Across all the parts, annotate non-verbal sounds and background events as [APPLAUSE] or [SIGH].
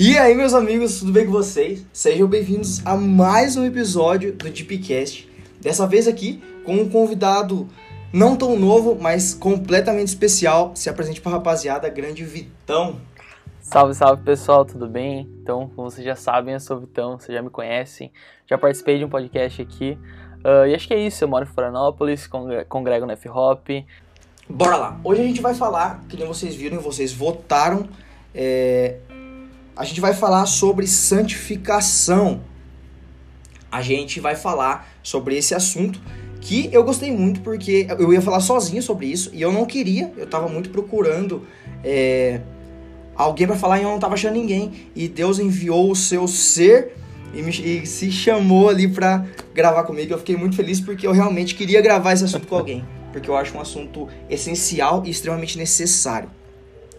E aí, meus amigos, tudo bem com vocês? Sejam bem-vindos a mais um episódio do Deepcast. Dessa vez aqui com um convidado não tão novo, mas completamente especial. Se apresente pra rapaziada, grande Vitão. Salve, salve pessoal, tudo bem? Então, como vocês já sabem, eu sou o Vitão, vocês já me conhecem, já participei de um podcast aqui. Uh, e acho que é isso, eu moro em Florianópolis, congrego no F-Hop. Bora lá! Hoje a gente vai falar, que nem vocês viram e vocês votaram, é, a gente vai falar sobre santificação. A gente vai falar sobre esse assunto que eu gostei muito porque eu ia falar sozinho sobre isso e eu não queria, eu tava muito procurando é, alguém para falar e eu não tava achando ninguém. E Deus enviou o seu ser e, me, e se chamou ali pra gravar comigo. Eu fiquei muito feliz porque eu realmente queria gravar esse assunto com alguém, porque eu acho um assunto essencial e extremamente necessário.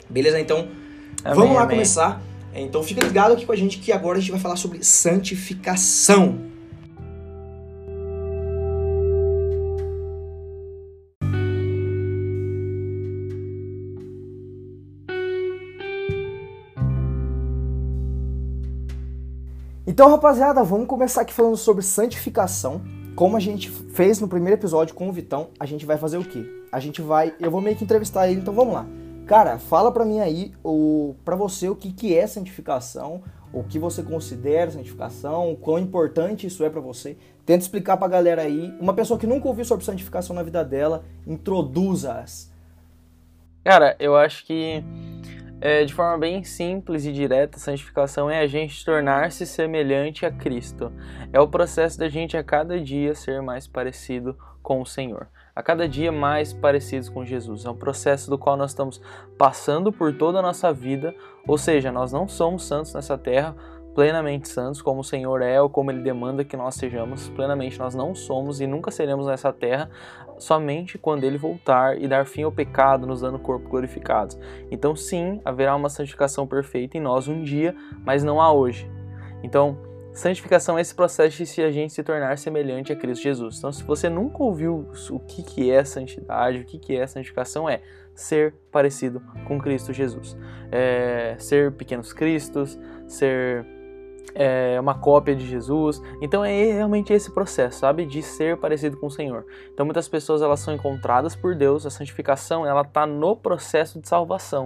Beleza? Então, amém, vamos lá amém. começar. Então fica ligado aqui com a gente que agora a gente vai falar sobre santificação. Então, rapaziada, vamos começar aqui falando sobre santificação. Como a gente fez no primeiro episódio com o Vitão, a gente vai fazer o quê? A gente vai, eu vou meio que entrevistar ele, então vamos lá. Cara, fala para mim aí, o, para você, o que, que é santificação, o que você considera santificação, o quão importante isso é para você. Tenta explicar pra galera aí, uma pessoa que nunca ouviu sobre santificação na vida dela, introduza-as. Cara, eu acho que é, de forma bem simples e direta, santificação é a gente tornar-se semelhante a Cristo. É o processo da gente a cada dia ser mais parecido com o Senhor a cada dia mais parecidos com Jesus. É um processo do qual nós estamos passando por toda a nossa vida, ou seja, nós não somos santos nessa terra, plenamente santos, como o Senhor é ou como Ele demanda que nós sejamos. Plenamente nós não somos e nunca seremos nessa terra, somente quando Ele voltar e dar fim ao pecado, nos dando corpo glorificado. Então, sim, haverá uma santificação perfeita em nós um dia, mas não há hoje. Então, Santificação é esse processo de se a gente se tornar semelhante a Cristo Jesus. Então, se você nunca ouviu o que, que é santidade, o que, que é santificação, é ser parecido com Cristo Jesus. É, ser pequenos cristos, ser é, uma cópia de Jesus. Então é realmente esse processo, sabe, de ser parecido com o Senhor. Então muitas pessoas elas são encontradas por Deus. A santificação ela está no processo de salvação.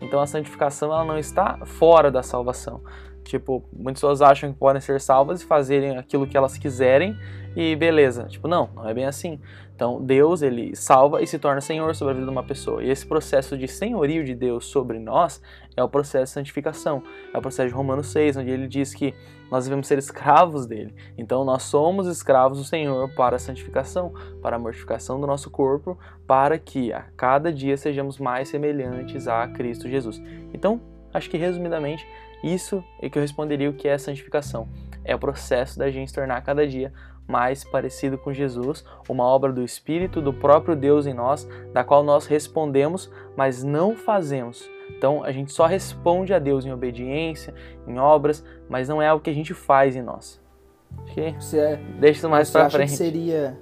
Então a santificação ela não está fora da salvação. Tipo, muitas pessoas acham que podem ser salvas e fazerem aquilo que elas quiserem e beleza. Tipo, não, não é bem assim. Então, Deus, ele salva e se torna Senhor sobre a vida de uma pessoa. E esse processo de senhorio de Deus sobre nós é o processo de santificação. É o processo de Romanos 6, onde ele diz que nós devemos ser escravos dele. Então, nós somos escravos do Senhor para a santificação, para a mortificação do nosso corpo, para que a cada dia sejamos mais semelhantes a Cristo Jesus. Então, acho que resumidamente, isso é que eu responderia o que é santificação. É o processo da gente se tornar cada dia mais parecido com Jesus, uma obra do Espírito, do próprio Deus em nós, da qual nós respondemos, mas não fazemos. Então a gente só responde a Deus em obediência, em obras, mas não é algo que a gente faz em nós. Que você é, deixa isso mais para frente. Que seria,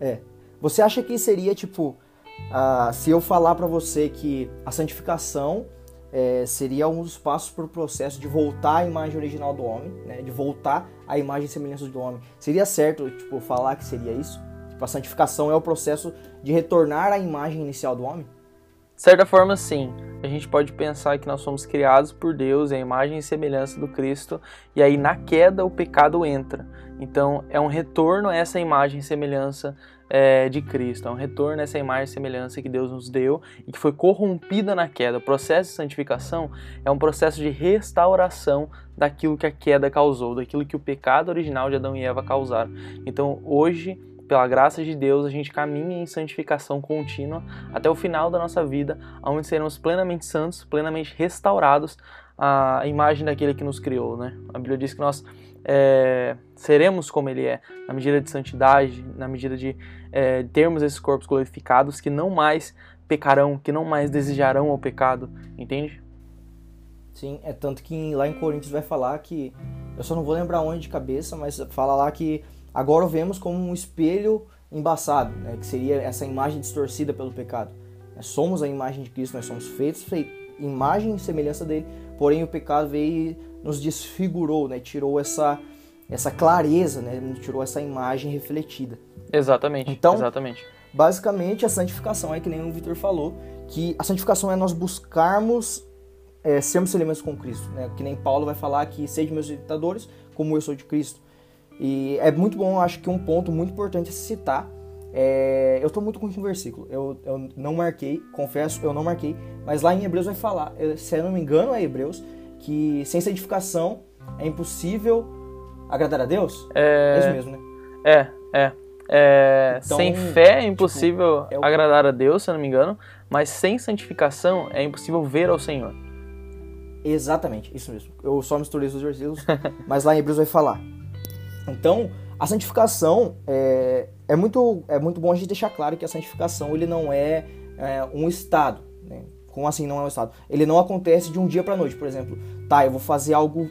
é. Você acha que seria tipo, uh, se eu falar para você que a santificação é, seria um dos passos para o processo de voltar à imagem original do homem, né? de voltar à imagem e semelhança do homem. Seria certo tipo, falar que seria isso? Tipo, a santificação é o processo de retornar à imagem inicial do homem? De certa forma, sim. A gente pode pensar que nós somos criados por Deus, a imagem e semelhança do Cristo, e aí na queda o pecado entra. Então é um retorno a essa imagem e semelhança é, de Cristo, é um retorno a essa imagem e semelhança que Deus nos deu e que foi corrompida na queda. O processo de santificação é um processo de restauração daquilo que a queda causou, daquilo que o pecado original de Adão e Eva causaram. Então hoje pela graça de Deus, a gente caminha em santificação contínua até o final da nossa vida, onde seremos plenamente santos, plenamente restaurados à imagem daquele que nos criou. Né? A Bíblia diz que nós é, seremos como Ele é, na medida de santidade, na medida de é, termos esses corpos glorificados que não mais pecarão, que não mais desejarão o pecado, entende? Sim, é tanto que lá em Coríntios vai falar que, eu só não vou lembrar onde de cabeça, mas fala lá que agora o vemos como um espelho embaçado, né, que seria essa imagem distorcida pelo pecado. Somos a imagem de Cristo, nós somos feitos, feitos imagem e semelhança dele, porém o pecado veio nos desfigurou, né? Tirou essa essa clareza, né? Tirou essa imagem refletida. Exatamente. Então, exatamente. basicamente a santificação é que nem o Vitor falou, que a santificação é nós buscarmos é, sermos semelhantes com Cristo, né? Que nem Paulo vai falar que sede meus imitadores, como eu sou de Cristo. E é muito bom, acho que um ponto muito importante a se citar. É, eu estou muito com um versículo, eu, eu não marquei, confesso, eu não marquei, mas lá em Hebreus vai falar, se eu não me engano é Hebreus, que sem santificação é impossível agradar a Deus? É, é isso mesmo, né? É, é. É então, sem fé é impossível tipo, é o... agradar a Deus, se eu não me engano, mas sem santificação é impossível ver ao Senhor. Exatamente, isso mesmo. Eu só misturei os versículos, [LAUGHS] mas lá em Hebreus vai falar. Então, a santificação é, é, muito, é muito bom a gente deixar claro que a santificação ele não é, é um estado. Né? Como assim não é um estado? Ele não acontece de um dia para noite. Por exemplo, tá, eu vou fazer algo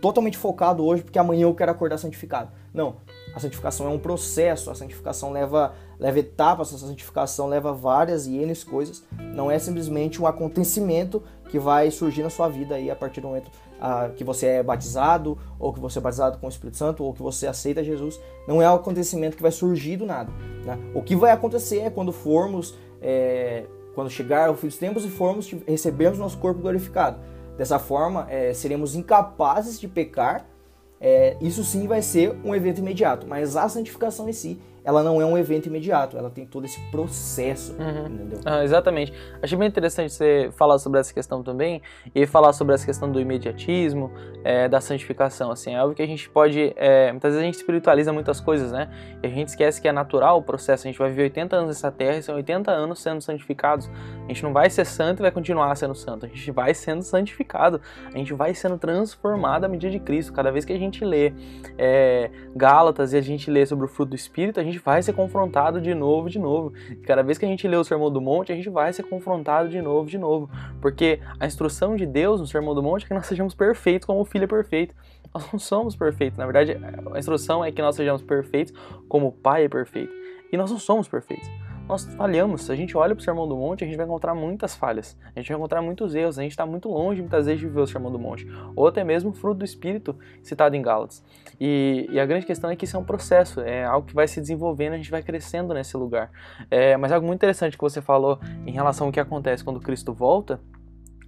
totalmente focado hoje porque amanhã eu quero acordar santificado. Não, a santificação é um processo, a santificação leva, leva etapas, a santificação leva várias e N coisas. Não é simplesmente um acontecimento que vai surgir na sua vida aí a partir do momento ah, que você é batizado, ou que você é batizado com o Espírito Santo, ou que você aceita Jesus. Não é um acontecimento que vai surgir do nada. Né? O que vai acontecer é quando formos, é, quando chegar o fim dos tempos e formos recebermos nosso corpo glorificado. Dessa forma, é, seremos incapazes de pecar. É, isso sim vai ser um evento imediato, mas a santificação em si ela não é um evento imediato, ela tem todo esse processo, uhum. entendeu? Ah, exatamente. Achei bem interessante você falar sobre essa questão também e falar sobre essa questão do imediatismo, é, da santificação, assim, é algo que a gente pode, é, muitas vezes a gente espiritualiza muitas coisas, né? E a gente esquece que é natural o processo, a gente vai viver 80 anos nessa terra e são 80 anos sendo santificados. A gente não vai ser santo e vai continuar sendo santo, a gente vai sendo santificado, a gente vai sendo transformado à medida de Cristo. Cada vez que a gente lê é, Gálatas e a gente lê sobre o fruto do Espírito, a gente vai ser confrontado de novo, de novo. Cada vez que a gente lê o Sermão do Monte, a gente vai ser confrontado de novo, de novo. Porque a instrução de Deus no Sermão do Monte é que nós sejamos perfeitos como o Filho é perfeito. Nós não somos perfeitos. Na verdade, a instrução é que nós sejamos perfeitos como o Pai é perfeito. E nós não somos perfeitos nós falhamos. Se a gente olha para o Sermão do Monte, a gente vai encontrar muitas falhas. A gente vai encontrar muitos erros. A gente está muito longe, muitas vezes, de viver o Sermão do Monte. Ou até mesmo o fruto do Espírito citado em Gálatas. E, e, a grande questão é que isso é um processo, é algo que vai se desenvolvendo, a gente vai crescendo nesse lugar. É, mas algo muito interessante que você falou em relação ao que acontece quando Cristo volta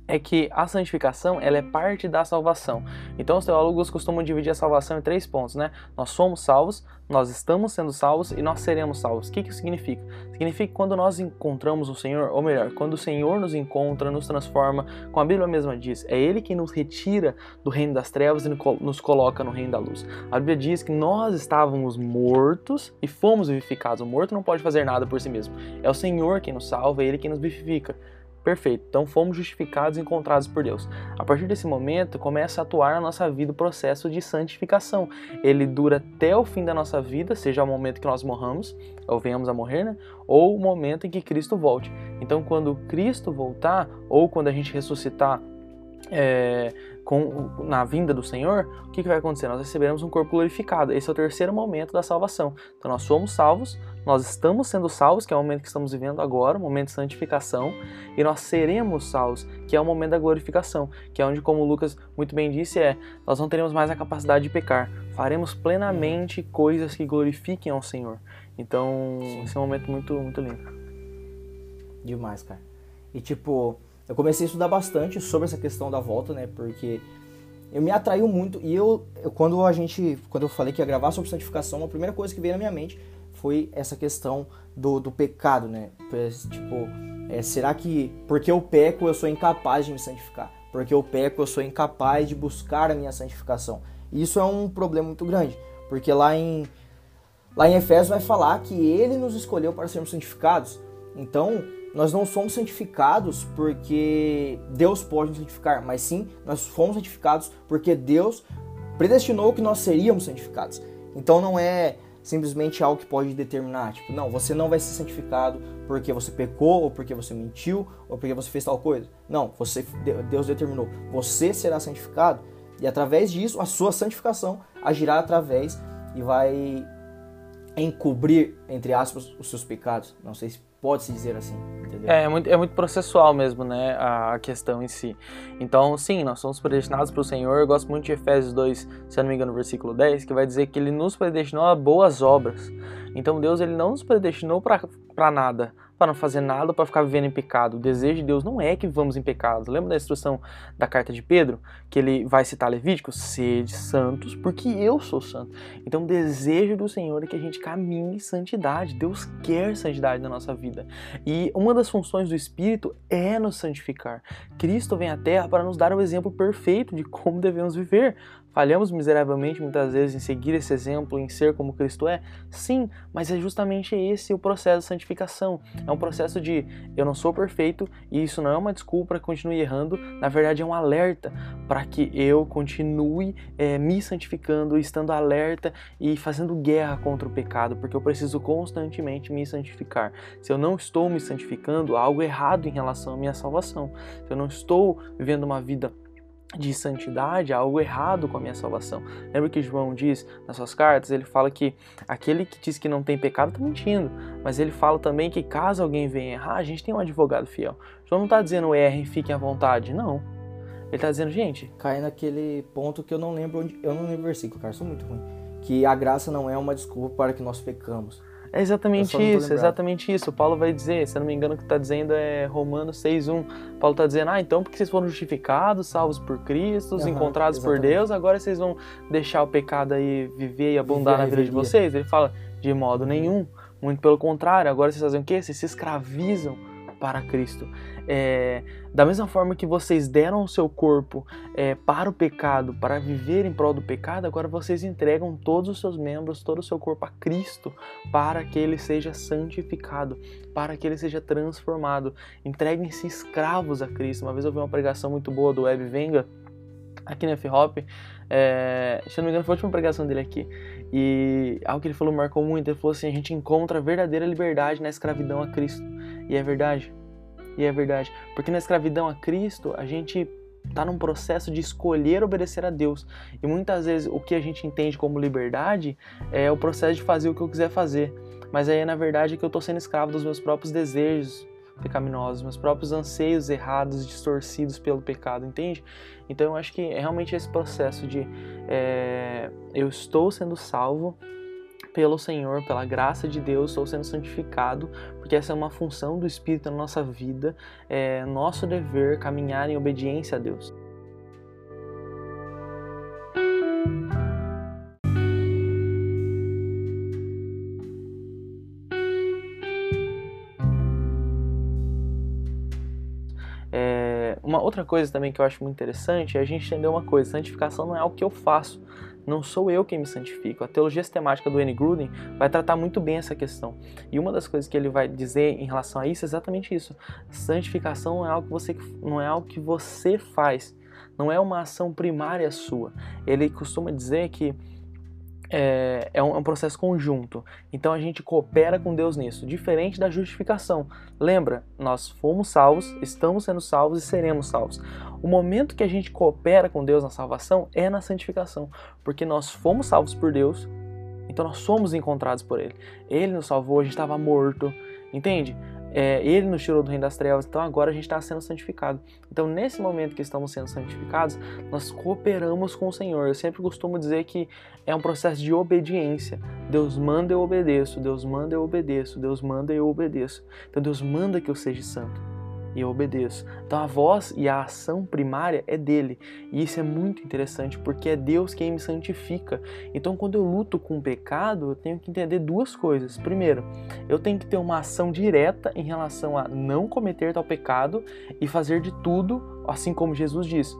é que a santificação ela é parte da salvação. Então os teólogos costumam dividir a salvação em três pontos, né? Nós somos salvos, nós estamos sendo salvos e nós seremos salvos. O que isso significa? Significa que quando nós encontramos o Senhor, ou melhor, quando o Senhor nos encontra, nos transforma, como a Bíblia mesma diz, é Ele que nos retira do reino das trevas e nos coloca no reino da luz. A Bíblia diz que nós estávamos mortos e fomos vivificados. O morto não pode fazer nada por si mesmo. É o Senhor quem nos salva, é Ele quem nos vivifica. Perfeito. Então fomos justificados e encontrados por Deus. A partir desse momento começa a atuar na nossa vida o processo de santificação. Ele dura até o fim da nossa vida, seja o momento que nós morramos, ou venhamos a morrer, né? Ou o momento em que Cristo volte. Então, quando Cristo voltar, ou quando a gente ressuscitar é, com, na vinda do Senhor, o que, que vai acontecer? Nós receberemos um corpo glorificado. Esse é o terceiro momento da salvação. Então nós somos salvos, nós estamos sendo salvos, que é o momento que estamos vivendo agora, o momento de santificação, e nós seremos salvos, que é o momento da glorificação, que é onde, como Lucas muito bem disse, é nós não teremos mais a capacidade de pecar, faremos plenamente coisas que glorifiquem ao Senhor. Então, Sim. esse é um momento muito, muito lindo. Demais, cara. E tipo, eu comecei a estudar bastante sobre essa questão da volta, né? Porque eu me atraiu muito e eu, eu, quando a gente, quando eu falei que ia gravar sobre santificação, a primeira coisa que veio na minha mente foi essa questão do, do pecado, né? Tipo, é, será que porque eu peco eu sou incapaz de me santificar? Porque eu peco eu sou incapaz de buscar a minha santificação? E isso é um problema muito grande, porque lá em lá em Efésios vai falar que ele nos escolheu para sermos santificados. Então, nós não somos santificados porque Deus pode nos santificar, mas sim nós fomos santificados porque Deus predestinou que nós seríamos santificados. Então não é simplesmente algo que pode determinar, tipo, não, você não vai ser santificado porque você pecou, ou porque você mentiu, ou porque você fez tal coisa. Não, você Deus determinou, você será santificado e através disso a sua santificação agirá através e vai encobrir, entre aspas, os seus pecados. Não sei se pode se dizer assim. É, é muito, é muito processual mesmo, né, a, a questão em si. Então, sim, nós somos predestinados para o Senhor. Eu gosto muito de Efésios 2, se eu não me engano, versículo 10, que vai dizer que ele nos predestinou a boas obras. Então, Deus ele não nos predestinou para nada, para não fazer nada, para ficar vivendo em pecado. O desejo de Deus não é que vivamos em pecado. Lembra da instrução da carta de Pedro, que ele vai citar Levítico? Sede santos, porque eu sou santo. Então, o desejo do Senhor é que a gente caminhe em santidade. Deus quer santidade na nossa vida. E uma das funções do Espírito é nos santificar. Cristo vem à Terra para nos dar o exemplo perfeito de como devemos viver. Falhamos miseravelmente muitas vezes em seguir esse exemplo, em ser como Cristo é? Sim, mas é justamente esse o processo de santificação. É um processo de eu não sou perfeito e isso não é uma desculpa para que continue errando, na verdade é um alerta para que eu continue é, me santificando, estando alerta e fazendo guerra contra o pecado, porque eu preciso constantemente me santificar. Se eu não estou me santificando, há algo errado em relação à minha salvação. Se eu não estou vivendo uma vida de santidade, há algo errado com a minha salvação. Lembra que João diz nas suas cartas? Ele fala que aquele que diz que não tem pecado está mentindo, mas ele fala também que caso alguém venha errar, a gente tem um advogado fiel. João não está dizendo errem, fiquem à vontade, não. Ele está dizendo, gente. Cai naquele ponto que eu não lembro onde. Eu não lembro o versículo, cara, sou muito ruim. Que a graça não é uma desculpa para que nós pecamos. É exatamente isso, exatamente isso. Paulo vai dizer, se eu não me engano, o que está dizendo é Romanos 6,1. Paulo está dizendo, ah, então porque vocês foram justificados, salvos por Cristo, uhum, encontrados exatamente. por Deus, agora vocês vão deixar o pecado aí viver e abundar viver na vida de vocês? Ele fala, de modo nenhum. Muito pelo contrário, agora vocês fazem o quê? Vocês se escravizam para Cristo. É, da mesma forma que vocês deram o seu corpo é, para o pecado, para viver em prol do pecado, agora vocês entregam todos os seus membros, todo o seu corpo a Cristo, para que ele seja santificado, para que ele seja transformado. Entreguem-se escravos a Cristo. Uma vez eu vi uma pregação muito boa do Web Venga aqui na F-Hop. É, se eu não me engano, foi a última pregação dele aqui. E algo que ele falou marcou muito. Ele falou assim: a gente encontra a verdadeira liberdade na escravidão a Cristo. E é verdade. E é verdade. Porque na escravidão a Cristo, a gente está num processo de escolher obedecer a Deus. E muitas vezes o que a gente entende como liberdade é o processo de fazer o que eu quiser fazer. Mas aí, na verdade, é que eu estou sendo escravo dos meus próprios desejos pecaminosos, meus próprios anseios errados, distorcidos pelo pecado, entende? Então eu acho que é realmente esse processo de é, eu estou sendo salvo, pelo Senhor, pela graça de Deus, estou sendo santificado, porque essa é uma função do Espírito na nossa vida, é nosso dever caminhar em obediência a Deus. É, uma outra coisa também que eu acho muito interessante é a gente entender uma coisa: santificação não é algo que eu faço, não sou eu quem me santifico. A teologia sistemática do N. Gruden vai tratar muito bem essa questão. E uma das coisas que ele vai dizer em relação a isso é exatamente isso. Santificação é algo que você, não é algo que você faz, não é uma ação primária sua. Ele costuma dizer que é, é, um, é, um, processo conjunto. Então a gente coopera com Deus nisso, diferente da justificação. Lembra, nós fomos salvos, estamos sendo salvos e seremos salvos. O momento que a gente coopera com Deus na salvação é na santificação, porque nós fomos salvos por Deus, então nós somos encontrados por Ele. Ele nos salvou, a gente estava morto, entende? É, ele nos tirou do reino das trevas, então agora a gente está sendo santificado. Então, nesse momento que estamos sendo santificados, nós cooperamos com o Senhor. Eu sempre costumo dizer que é um processo de obediência. Deus manda, eu obedeço. Deus manda, eu obedeço. Deus manda, eu obedeço. Então, Deus manda que eu seja santo e eu obedeço. Então a voz e a ação primária é dele. E isso é muito interessante porque é Deus quem me santifica. Então quando eu luto com o pecado, eu tenho que entender duas coisas. Primeiro, eu tenho que ter uma ação direta em relação a não cometer tal pecado e fazer de tudo, assim como Jesus diz.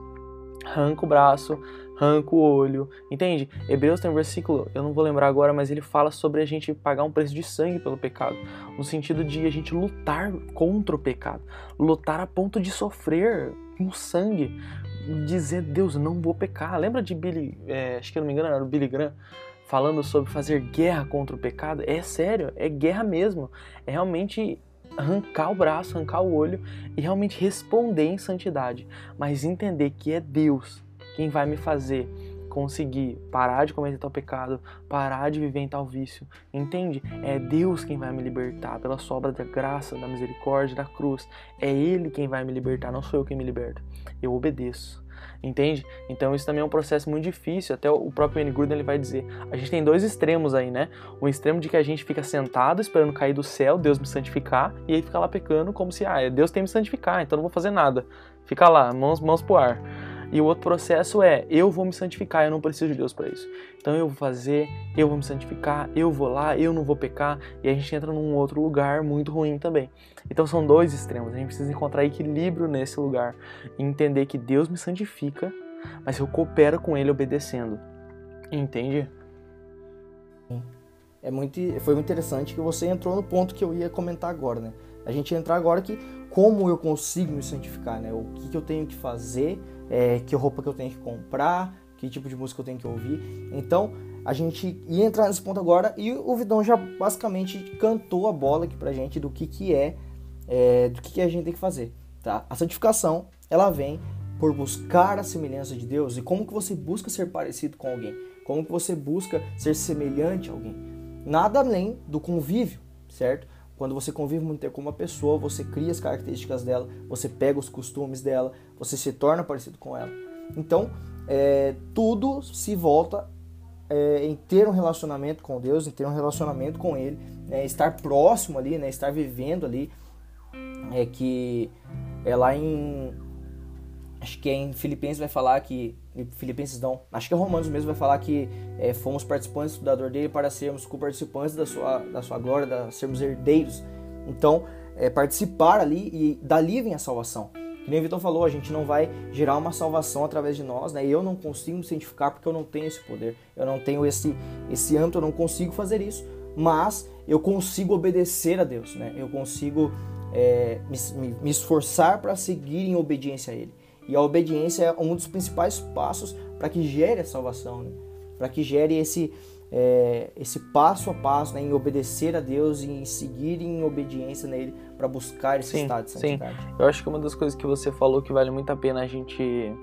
Arranca o braço, arranca o olho, entende? Hebreus tem um versículo, eu não vou lembrar agora, mas ele fala sobre a gente pagar um preço de sangue pelo pecado, no sentido de a gente lutar contra o pecado, lutar a ponto de sofrer com sangue, dizer, Deus, não vou pecar. Lembra de Billy, é, acho que eu não me engano, era o Billy Graham, falando sobre fazer guerra contra o pecado? É sério, é guerra mesmo, é realmente arrancar o braço, arrancar o olho e realmente responder em santidade, mas entender que é Deus quem vai me fazer conseguir parar de cometer tal pecado, parar de viver em tal vício, entende? É Deus quem vai me libertar pela sobra da graça, da misericórdia, da cruz. É Ele quem vai me libertar, não sou eu quem me liberta. Eu obedeço entende? Então isso também é um processo muito difícil, até o próprio N. Gruden ele vai dizer, a gente tem dois extremos aí, né? Um extremo de que a gente fica sentado esperando cair do céu, Deus me santificar, e aí fica lá pecando como se, ah, Deus tem me santificar, então não vou fazer nada. Fica lá, mãos, mãos pro ar. E o outro processo é, eu vou me santificar, eu não preciso de Deus para isso. Então eu vou fazer, eu vou me santificar, eu vou lá, eu não vou pecar, e a gente entra num outro lugar muito ruim também. Então são dois extremos, a gente precisa encontrar equilíbrio nesse lugar e entender que Deus me santifica, mas eu coopero com ele obedecendo. Entende? É muito, foi muito interessante que você entrou no ponto que eu ia comentar agora, né? A gente entrar agora que como eu consigo me santificar, né? O que, que eu tenho que fazer é, que roupa que eu tenho que comprar, que tipo de música eu tenho que ouvir. Então, a gente ia entrar nesse ponto agora e o Vidão já basicamente cantou a bola aqui pra gente do que que é, é do que, que a gente tem que fazer, tá? A santificação, ela vem por buscar a semelhança de Deus e como que você busca ser parecido com alguém, como que você busca ser semelhante a alguém. Nada além do convívio, certo? Quando você convive muito tempo com uma pessoa, você cria as características dela, você pega os costumes dela, você se torna parecido com ela. Então, é, tudo se volta é, em ter um relacionamento com Deus, em ter um relacionamento com Ele, né, estar próximo ali, né, estar vivendo ali, é que é lá em acho que é em Filipenses vai falar que Filipenses não, acho que é Romanos mesmo vai falar que é, fomos participantes do dador dele para sermos co-participantes da sua, da sua glória, da sermos herdeiros. Então, é, participar ali e dali vem a salvação. Que nem o Vitor falou, a gente não vai gerar uma salvação através de nós, né? Eu não consigo me santificar porque eu não tenho esse poder, eu não tenho esse, esse âmbito, eu não consigo fazer isso. Mas eu consigo obedecer a Deus, né? Eu consigo é, me, me esforçar para seguir em obediência a Ele. E a obediência é um dos principais passos para que gere a salvação, né? para que gere esse, é, esse passo a passo né? em obedecer a Deus e em seguir em obediência nele para buscar esse sim, estado de santidade. Sim. Eu acho que uma das coisas que você falou que vale muito a pena a gente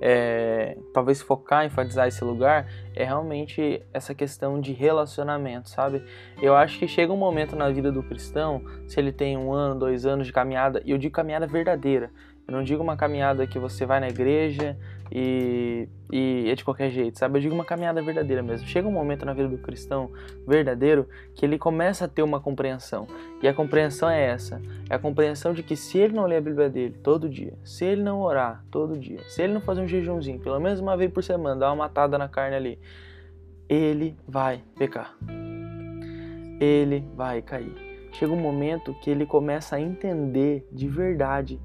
é, talvez focar, enfatizar esse lugar, é realmente essa questão de relacionamento, sabe? Eu acho que chega um momento na vida do cristão, se ele tem um ano, dois anos de caminhada, e eu digo caminhada verdadeira, eu não digo uma caminhada que você vai na igreja e, e é de qualquer jeito, sabe? Eu digo uma caminhada verdadeira mesmo. Chega um momento na vida do cristão verdadeiro que ele começa a ter uma compreensão. E a compreensão é essa: é a compreensão de que se ele não ler a Bíblia dele todo dia, se ele não orar todo dia, se ele não fazer um jejumzinho, pelo menos uma vez por semana, dar uma matada na carne ali, ele vai pecar. Ele vai cair. Chega um momento que ele começa a entender de verdade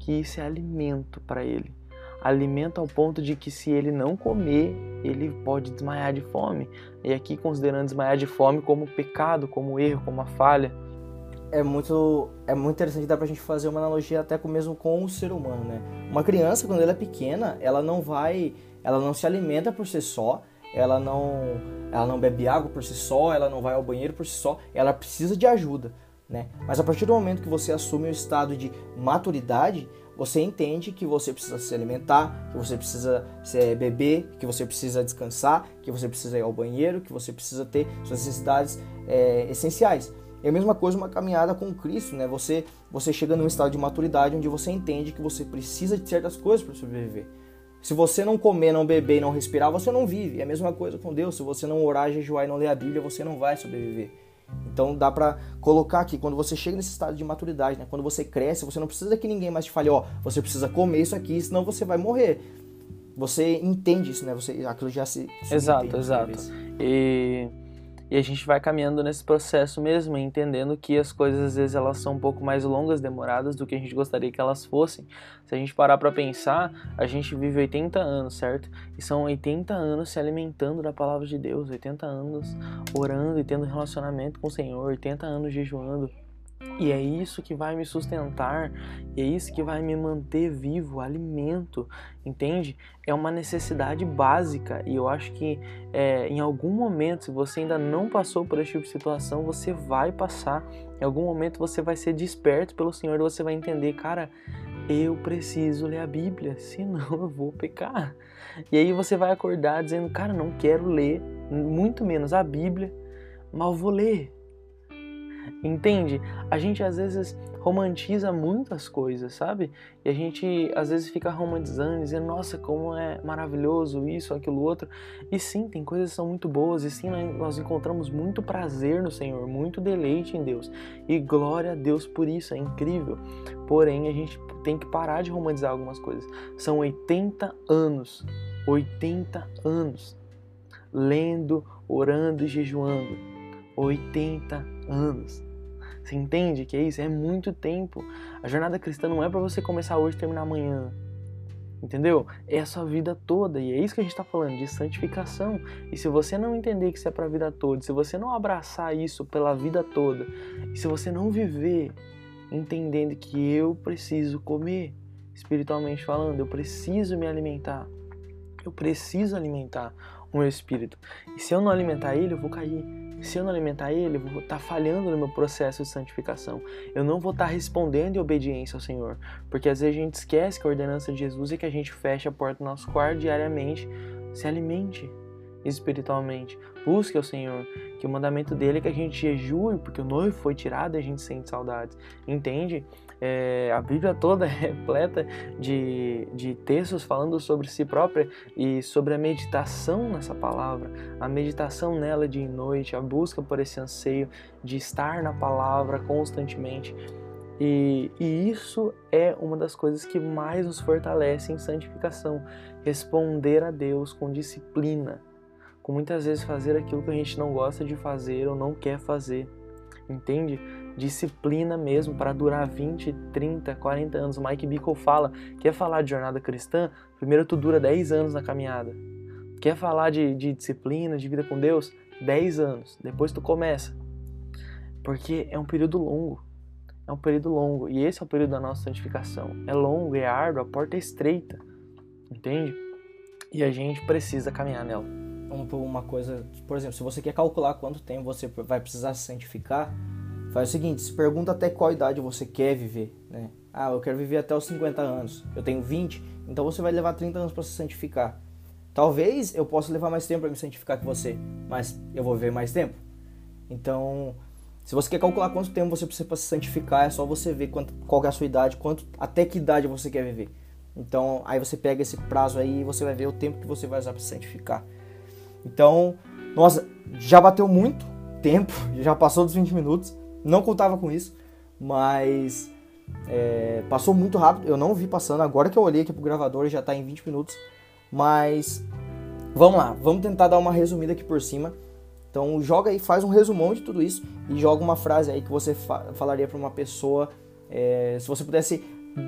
que isso é alimento para ele. Alimento ao ponto de que se ele não comer, ele pode desmaiar de fome. E aqui considerando desmaiar de fome como pecado, como erro, como uma falha. É muito, é muito interessante dar pra gente fazer uma analogia até com mesmo com o ser humano, né? Uma criança quando ela é pequena, ela não vai, ela não se alimenta por si só, ela não, ela não bebe água por si só, ela não vai ao banheiro por si só, ela precisa de ajuda. Né? Mas a partir do momento que você assume o estado de maturidade, você entende que você precisa se alimentar, que você precisa beber, que você precisa descansar, que você precisa ir ao banheiro, que você precisa ter suas necessidades é, essenciais. É a mesma coisa uma caminhada com Cristo, né? Você, você chega num estado de maturidade onde você entende que você precisa de certas coisas para sobreviver. Se você não comer, não beber e não respirar, você não vive. É a mesma coisa com Deus. Se você não orar, jejuar e não ler a Bíblia, você não vai sobreviver. Então dá para colocar aqui, quando você chega nesse estado de maturidade, né? quando você cresce, você não precisa que ninguém mais te fale, ó, oh, você precisa comer isso aqui, senão você vai morrer. Você entende isso, né? Você, aquilo já se. se exato, exato. E e a gente vai caminhando nesse processo mesmo, entendendo que as coisas às vezes elas são um pouco mais longas, demoradas do que a gente gostaria que elas fossem. Se a gente parar para pensar, a gente vive 80 anos, certo? E são 80 anos se alimentando da palavra de Deus, 80 anos orando e tendo relacionamento com o Senhor, 80 anos jejuando. E é isso que vai me sustentar, e é isso que vai me manter vivo, alimento, entende? É uma necessidade básica e eu acho que é, em algum momento, se você ainda não passou por esse tipo de situação, você vai passar. Em algum momento você vai ser desperto pelo Senhor e você vai entender, cara, eu preciso ler a Bíblia, senão eu vou pecar. E aí você vai acordar dizendo, cara, não quero ler, muito menos a Bíblia, mas vou ler. Entende? A gente às vezes romantiza muitas coisas, sabe? E a gente às vezes fica romantizando, dizendo, nossa, como é maravilhoso isso, aquilo, outro. E sim, tem coisas que são muito boas, e sim, nós encontramos muito prazer no Senhor, muito deleite em Deus. E glória a Deus por isso, é incrível. Porém, a gente tem que parar de romantizar algumas coisas. São 80 anos, 80 anos, lendo, orando e jejuando. 80 anos. Você entende que é isso? É muito tempo. A jornada cristã não é para você começar hoje e terminar amanhã. Entendeu? É a sua vida toda. E é isso que a gente está falando, de santificação. E se você não entender que isso é para a vida toda, se você não abraçar isso pela vida toda, e se você não viver entendendo que eu preciso comer, espiritualmente falando, eu preciso me alimentar, eu preciso alimentar o meu espírito. E se eu não alimentar ele, eu vou cair. Se eu não alimentar ele, eu vou estar tá falhando no meu processo de santificação. Eu não vou estar tá respondendo em obediência ao Senhor. Porque às vezes a gente esquece que a ordenança de Jesus é que a gente feche a porta do nosso quarto diariamente. Se alimente espiritualmente. Busque ao Senhor. Que o mandamento dele é que a gente jejue, porque o noivo foi tirado e a gente sente saudades. Entende? É, a Bíblia toda [LAUGHS] é repleta de, de textos falando sobre si própria e sobre a meditação nessa palavra, a meditação nela de noite, a busca por esse anseio de estar na palavra constantemente. E, e, isso é uma das coisas que mais nos fortalece em santificação. Responder a Deus com disciplina, com muitas vezes fazer aquilo que a gente não gosta de fazer ou não quer fazer. Entende? disciplina mesmo para durar 20, 30, 40 anos. O Mike Bickle fala, quer falar de jornada cristã? Primeiro tu dura 10 anos na caminhada. Quer falar de, de disciplina, de vida com Deus? 10 anos. Depois tu começa. Porque é um período longo. É um período longo. E esse é o período da nossa santificação. É longo, é árduo, a porta é estreita. Entende? E a gente precisa caminhar nela. Uma coisa, por exemplo, se você quer calcular quanto tempo você vai precisar se santificar, Faz o seguinte, se pergunta até qual idade você quer viver, né? Ah, eu quero viver até os 50 anos. Eu tenho 20, então você vai levar 30 anos para se santificar. Talvez eu possa levar mais tempo para me santificar que você, mas eu vou viver mais tempo. Então, se você quer calcular quanto tempo você precisa para se santificar, é só você ver quanto, qual é a sua idade, quanto, até que idade você quer viver. Então, aí você pega esse prazo aí e você vai ver o tempo que você vai usar para se santificar. Então, nossa, já bateu muito tempo, [LAUGHS] já passou dos 20 minutos. Não contava com isso, mas é, passou muito rápido. Eu não vi passando. Agora que eu olhei aqui pro gravador já tá em 20 minutos. Mas vamos lá, vamos tentar dar uma resumida aqui por cima. Então joga aí, faz um resumão de tudo isso e joga uma frase aí que você fa falaria para uma pessoa. É, se você pudesse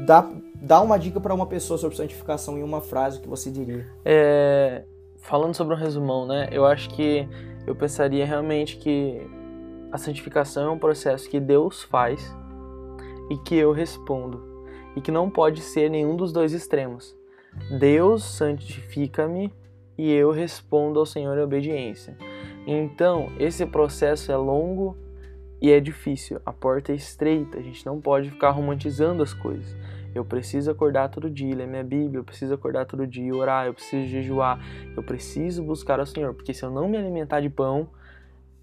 dar, dar uma dica para uma pessoa sobre santificação em uma frase, que você diria? É, falando sobre um resumão, né? Eu acho que eu pensaria realmente que a santificação é um processo que Deus faz e que eu respondo, e que não pode ser nenhum dos dois extremos. Deus santifica-me e eu respondo ao Senhor em obediência. Então, esse processo é longo e é difícil, a porta é estreita, a gente não pode ficar romantizando as coisas. Eu preciso acordar todo dia, ler minha Bíblia, eu preciso acordar todo dia, orar, eu preciso jejuar, eu preciso buscar ao Senhor, porque se eu não me alimentar de pão,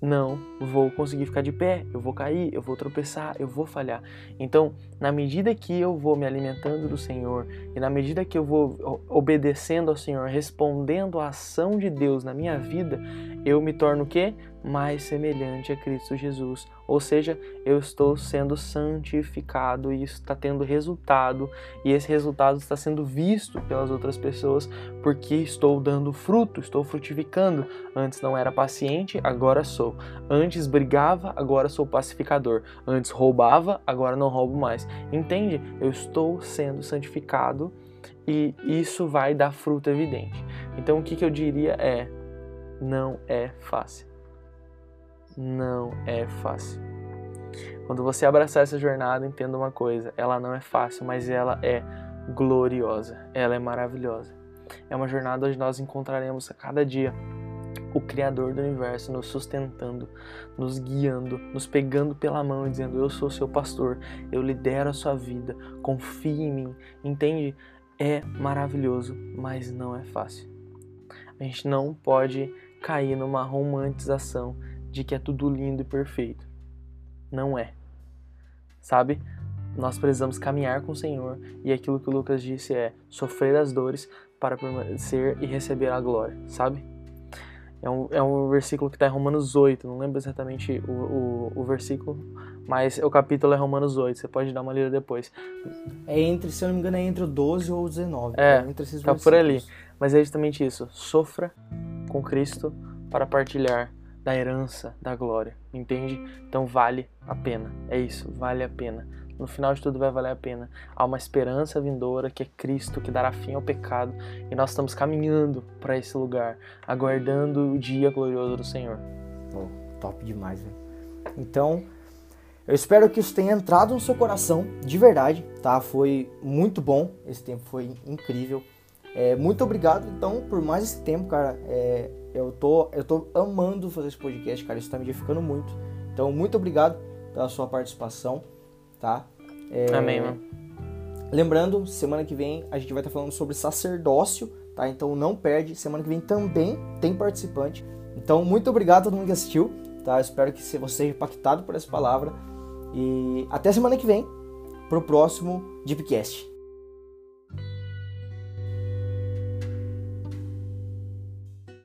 não vou conseguir ficar de pé, eu vou cair, eu vou tropeçar, eu vou falhar. Então, na medida que eu vou me alimentando do Senhor e na medida que eu vou obedecendo ao Senhor, respondendo à ação de Deus na minha vida, eu me torno o quê? Mais semelhante a Cristo Jesus. Ou seja, eu estou sendo santificado e isso está tendo resultado, e esse resultado está sendo visto pelas outras pessoas porque estou dando fruto, estou frutificando. Antes não era paciente, agora sou. Antes brigava, agora sou pacificador. Antes roubava, agora não roubo mais. Entende? Eu estou sendo santificado e isso vai dar fruto evidente. Então o que, que eu diria é: não é fácil. Não é fácil. Quando você abraçar essa jornada, entenda uma coisa: ela não é fácil, mas ela é gloriosa, ela é maravilhosa. É uma jornada onde nós encontraremos a cada dia o Criador do universo nos sustentando, nos guiando, nos pegando pela mão e dizendo: Eu sou seu pastor, eu lidero a sua vida, confie em mim. Entende? É maravilhoso, mas não é fácil. A gente não pode cair numa romantização de que é tudo lindo e perfeito. Não é. Sabe? Nós precisamos caminhar com o Senhor e aquilo que o Lucas disse é sofrer as dores para permanecer e receber a glória, sabe? É um, é um versículo que está em Romanos 8, não lembro exatamente o, o, o, versículo, mas o capítulo é Romanos 8, você pode dar uma lida depois. É entre, se eu não me engano, é entre o 12 ou o 19. É, é entre esses tá por ali. Mas é justamente isso, sofra com Cristo para partilhar da herança da glória, entende? Então vale a pena, é isso, vale a pena no final de tudo vai valer a pena. Há uma esperança vindoura que é Cristo que dará fim ao pecado e nós estamos caminhando para esse lugar, aguardando o dia glorioso do Senhor. Top demais, velho. Então, eu espero que isso tenha entrado no seu coração de verdade, tá? Foi muito bom, esse tempo foi incrível. É, muito obrigado, então, por mais esse tempo, cara. É, eu, tô, eu tô amando fazer esse podcast, cara. Isso tá me edificando muito. Então, muito obrigado pela sua participação tá? É... Amém, mano. Lembrando, semana que vem a gente vai estar falando sobre sacerdócio, tá? Então não perde. Semana que vem também tem participante. Então, muito obrigado a todo mundo que assistiu, tá? espero que você seja impactado por essa palavra. E até semana que vem pro próximo Deepcast.